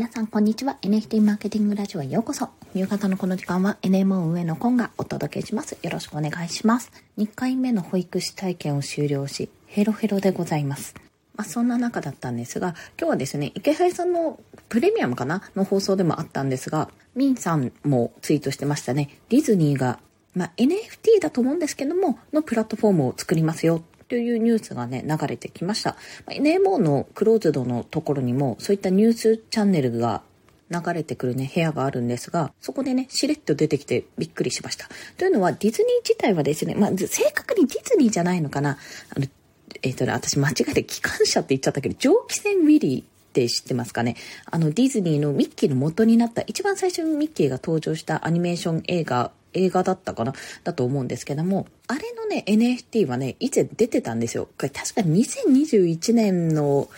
皆さん、こんにちは。NFT マーケティングラジオへようこそ。夕方のこの時間は NMO 運営のコンがお届けします。よろしくお願いします。2回目の保育士体験を終了し、ヘロヘロでございます。まあ、そんな中だったんですが、今日はですね、池原さんのプレミアムかな？の放送でもあったんですが、ミンさんもツイートしてましたね。ディズニーが、まあ、NFT だと思うんですけども、のプラットフォームを作りますよというニュースがね、流れてきました。NMO のクローズドのところにも、そういったニュースチャンネルが流れてくるね、部屋があるんですが、そこでね、しれっと出てきてびっくりしました。というのは、ディズニー自体はですね、まあ、正確にディズニーじゃないのかな。あの、えっ、ー、とね、私間違えて機関車って言っちゃったけど、蒸気船ウィリーって知ってますかねあの、ディズニーのミッキーの元になった、一番最初にミッキーが登場したアニメーション映画映画だったかな？だと思うんですけども、あれのね、NFT はね、以前出てたんですよ。これ確か2021年の、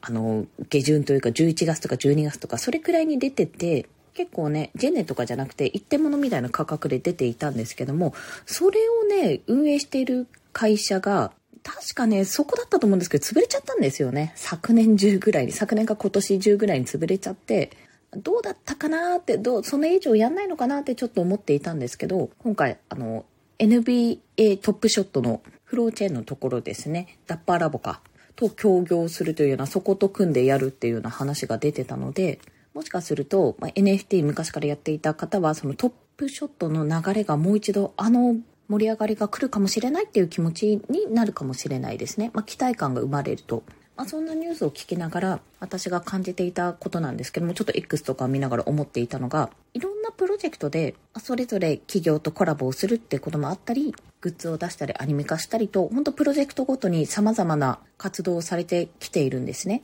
あの、下旬というか11月とか12月とか、それくらいに出てて、結構ね、ジェネとかじゃなくて一点物みたいな価格で出ていたんですけども、それをね、運営している会社が、確かね、そこだったと思うんですけど、潰れちゃったんですよね。昨年中ぐらいに、昨年か今年中ぐらいに潰れちゃって、どうだったかなって、どう、その以上やんないのかなってちょっと思っていたんですけど、今回、あの、NBA トップショットのフローチェーンのところですね、ダッパーラボか、と協業するというような、そこと組んでやるっていうような話が出てたので、もしかすると、まあ、NFT 昔からやっていた方は、そのトップショットの流れがもう一度、あの盛り上がりが来るかもしれないっていう気持ちになるかもしれないですね。まあ、期待感が生まれると。まあ、そんなニュースを聞きながら私が感じていたことなんですけどもちょっと X とか見ながら思っていたのがいろんなプロジェクトでそれぞれ企業とコラボをするってこともあったりグッズを出したりアニメ化したりと本当プロジェクトごとに様々な活動をされてきているんですね。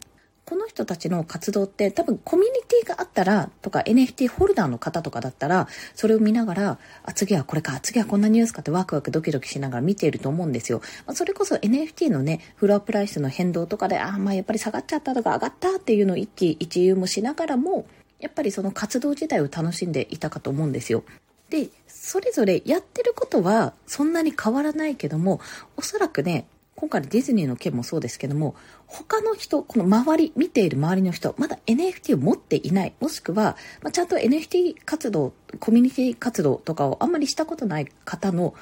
この人たちの活動って多分コミュニティがあったらとか NFT ホルダーの方とかだったらそれを見ながらあ次はこれか次はこんなニュースかってワクワクドキドキしながら見ていると思うんですよ、まあ、それこそ NFT のねフロアプライスの変動とかでああまあやっぱり下がっちゃったとか上がったっていうのを一喜一憂もしながらもやっぱりその活動自体を楽しんでいたかと思うんですよ。でそれぞれやってることはそんなに変わらないけどもおそらくね今回のディズニーの件もそうですけども、他の人、この周り、見ている周りの人、まだ NFT を持っていない、もしくは、まあ、ちゃんと NFT 活動、コミュニティ活動とかをあんまりしたことない方の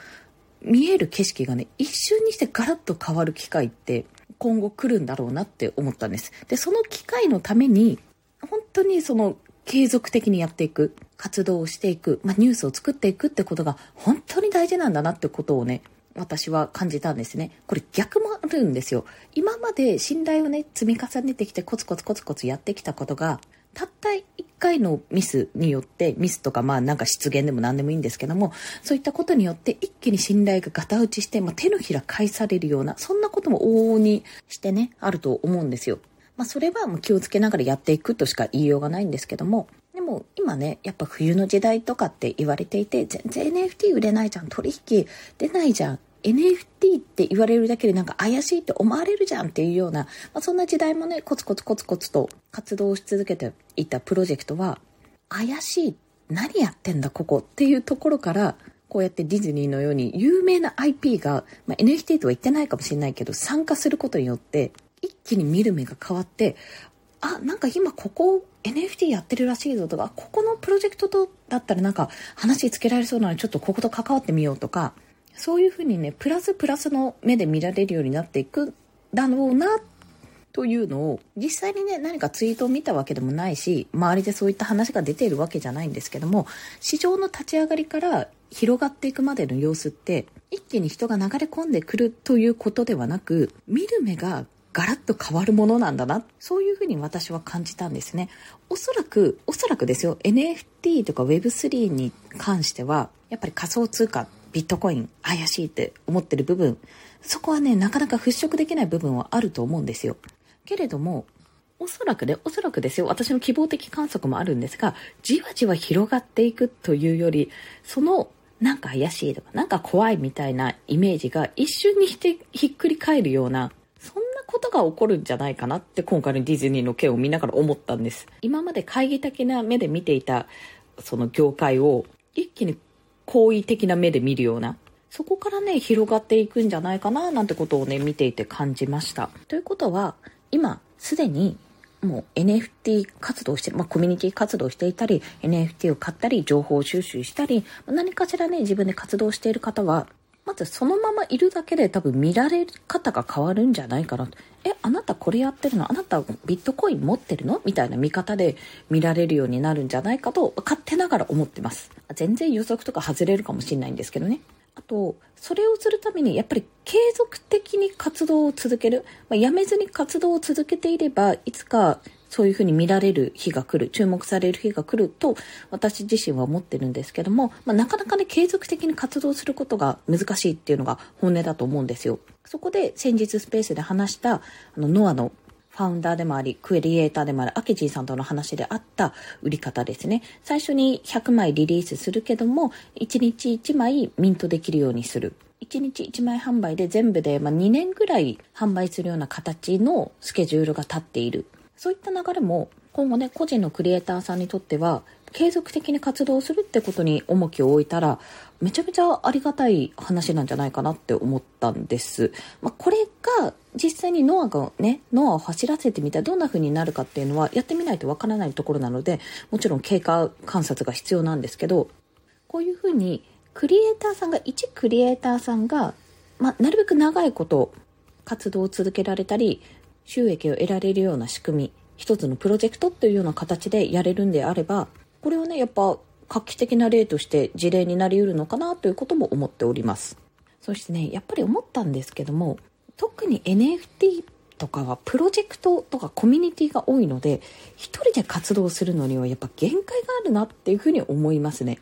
見える景色がね、一瞬にしてガラッと変わる機会って今後来るんだろうなって思ったんです。で、その機会のために、本当にその継続的にやっていく、活動をしていく、まあ、ニュースを作っていくってことが本当に大事なんだなってことをね、私は感じたんですね。これ逆もあるんですよ。今まで信頼をね、積み重ねてきてコツコツコツコツやってきたことが、たった1回のミスによって、ミスとかまあなんか失言でも何でもいいんですけども、そういったことによって一気に信頼がガタ打ちして、まあ、手のひら返されるような、そんなことも往々にしてね、あると思うんですよ。まあそれはもう気をつけながらやっていくとしか言いようがないんですけども、でも今ね、やっぱ冬の時代とかって言われていて、全然 NFT 売れないじゃん、取引出ないじゃん、NFT って言われるだけでなんか怪しいって思われるじゃんっていうような、まあ、そんな時代もね、コツコツコツコツと活動し続けていたプロジェクトは、怪しい、何やってんだここっていうところから、こうやってディズニーのように有名な IP が、まあ、NFT とは言ってないかもしれないけど、参加することによって、一気に見る目が変わって、あ、なんか今ここ NFT やってるらしいぞとか、ここのプロジェクトとだったらなんか話つけられそうなのでちょっとここと関わってみようとか、そういうふうにね、プラスプラスの目で見られるようになっていくだろうな、というのを、実際にね、何かツイートを見たわけでもないし、周りでそういった話が出ているわけじゃないんですけども、市場の立ち上がりから広がっていくまでの様子って、一気に人が流れ込んでくるということではなく、見る目がガラッと変わるものなんだな。そういうふうに私は感じたんですね。おそらく、おそらくですよ、NFT とか Web3 に関しては、やっぱり仮想通貨ビットコイン怪しいって思ってる部分、そこはね、なかなか払拭できない部分はあると思うんですよ。けれども、おそらくね、おそらくですよ、私の希望的観測もあるんですが、じわじわ広がっていくというより、その、なんか怪しいとか、なんか怖いみたいなイメージが一瞬にしてひっくり返るような、そんなことが起こるんじゃないかなって今回のディズニーの件を見ながら思ったんです。今まで懐疑的な目で見ていた、その業界を一気に好意的な目で見るような、そこからね、広がっていくんじゃないかな、なんてことをね、見ていて感じました。ということは、今、すでに、もう NFT 活動して、まあ、コミュニティ活動していたり、NFT を買ったり、情報収集したり、何かしらね、自分で活動している方は、まずそのままいるだけで多分見られ方が変わるんじゃないかなと。え、あなたこれやってるの？あなたビットコイン持ってるの？みたいな見方で見られるようになるんじゃないかと勝手ながら思ってます。全然予測とか外れるかもしれないんですけどね。あと、それをするためにやっぱり継続的に活動を続ける。まあ、やめずに活動を続けていれば、いつかそういうふうに見られる日が来る、注目される日が来ると、私自身は思ってるんですけども、まあ、なかなかね、継続的に活動することが難しいっていうのが本音だと思うんですよ。そこで先日スペースで話した、あの、ノアのファウンダーでもあり、クリエイターでもあるアケジーさんとの話であった売り方ですね。最初に100枚リリースするけども、1日1枚ミントできるようにする。1日1枚販売で全部で、ま2年ぐらい販売するような形のスケジュールが立っている。そういった流れも今後ね、個人のクリエイターさんにとっては、継続的に活動するってことに重きを置いたら、めちゃめちゃありがたい話なんじゃないかなって思ったんです。まあ、これが実際にノアがね、ノアを走らせてみたらどんな風になるかっていうのはやってみないとわからないところなので、もちろん経過観察が必要なんですけど、こういう風にクリエイターさんが、一クリエイターさんが、まあ、なるべく長いこと活動を続けられたり、収益を得られるような仕組み、一つのプロジェクトっていうような形でやれるんであれば、これはね、やっぱ画期的な例として事例になりうるのかなということも思っております。そしてね、やっぱり思ったんですけども、特に NFT とかはプロジェクトとかコミュニティが多いので、一人で活動するのにはやっぱ限界があるなっていうふうに思いますね。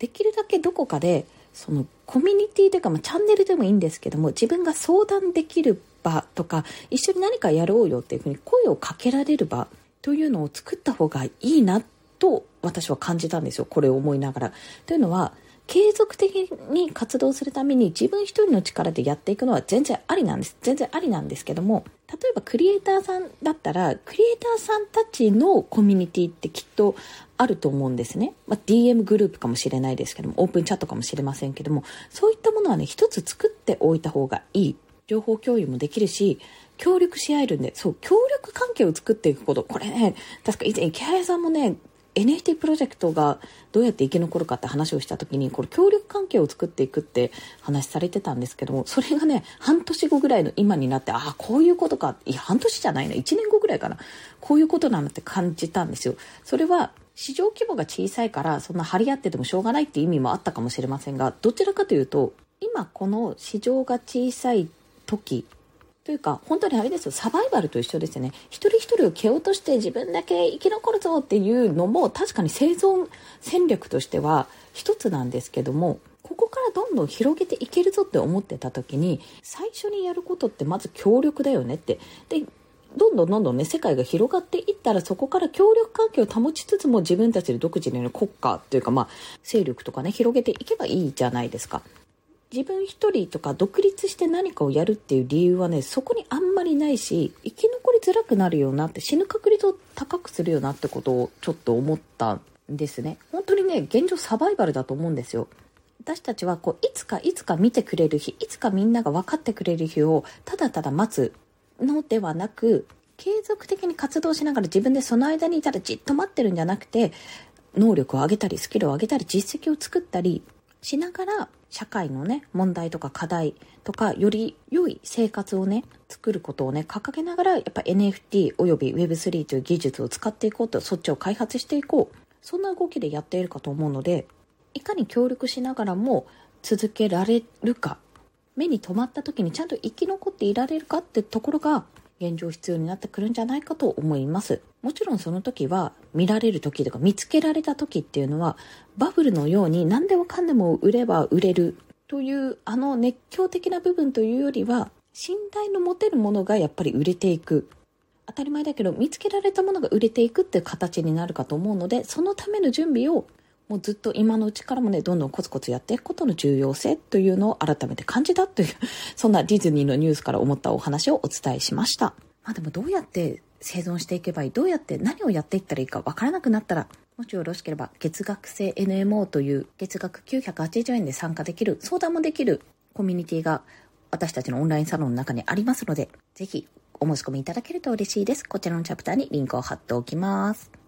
できるだけどこかで、そのコミュニティというか、まあ、チャンネルでもいいんですけども、自分が相談できる場とか一緒に何かやろうよっていうふうに声をかけられる場というのを作った方がいいなと私は感じたんですよこれを思いながら。というのは継続的に活動するために自分一人の力でやっていくのは全然ありなんです。全然ありなんですけども、例えばクリエイターさんだったら、クリエイターさんたちのコミュニティってきっとあると思うんですね。まあ、DM グループかもしれないですけども、オープンチャットかもしれませんけども、そういったものはね、一つ作っておいた方がいい情報共有もできるし、協力し合えるんで、そう、協力関係を作っていくこと。これね、確か以前池原さんもね、NFT プロジェクトがどうやって生き残るかって話をした時に、これ協力関係を作っていくって話されてたんですけども、それがね、半年後ぐらいの今になって、ああ、こういうことか。いや、半年じゃないな。1年後ぐらいかな。こういうことなんだって感じたんですよ。それは、市場規模が小さいから、そんな張り合っててもしょうがないって意味もあったかもしれませんが、どちらかというと、今この市場が小さい時というか本当にあれですよ。サバイバルと一緒ですよね。一人一人を蹴落として自分だけ生き残るぞっていうのも確かに生存戦略としては一つなんですけどもここからどんどん広げていけるぞって思ってた時に最初にやることってまず協力だよねって。でどんどんどんどんね世界が広がっていったらそこから協力関係を保ちつつも自分たちで独自の国家というかまあ勢力とかね広げていけばいいじゃないですか。自分一人とか独立して何かをやるっていう理由はね、そこにあんまりないし、生き残りづらくなるよなって死ぬ確率を高くするよなってことをちょっと思ったんですね。本当にね、現状サバイバルだと思うんですよ。私たちはこういつかいつか見てくれる日、いつかみんなが分かってくれる日をただただ待つのではなく、継続的に活動しながら自分でその間にいたらじっと待ってるんじゃなくて、能力を上げたり、スキルを上げたり、実績を作ったりしながら、社会のね、問題とか課題とか、より良い生活をね、作ることをね、掲げながら、やっぱ NFT および Web3 という技術を使っていこうと、そっちを開発していこう。そんな動きでやっているかと思うので、いかに協力しながらも続けられるか、目に留まった時にちゃんと生き残っていられるかってところが、現状必要になってくるんじゃないかと思います。もちろんその時は見られる時とか見つけられた時っていうのはバブルのように何でもかんでも売れば売れるというあの熱狂的な部分というよりは信頼の持てるものがやっぱり売れていく当たり前だけど見つけられたものが売れていくっていう形になるかと思うのでそのための準備をもうずっと今のうちからもねどんどんコツコツやっていくことの重要性というのを改めて感じたというそんなディズニーのニュースから思ったお話をお伝えしました。まあでもどうやって生存していけばいいどうやって何をやっていったらいいか分からなくなったらもしよろしければ月額制 NMO という月額980円で参加できる相談もできるコミュニティが私たちのオンラインサロンの中にありますのでぜひお申し込みいただけると嬉しいです。こちらのチャプターにリンクを貼っておきます。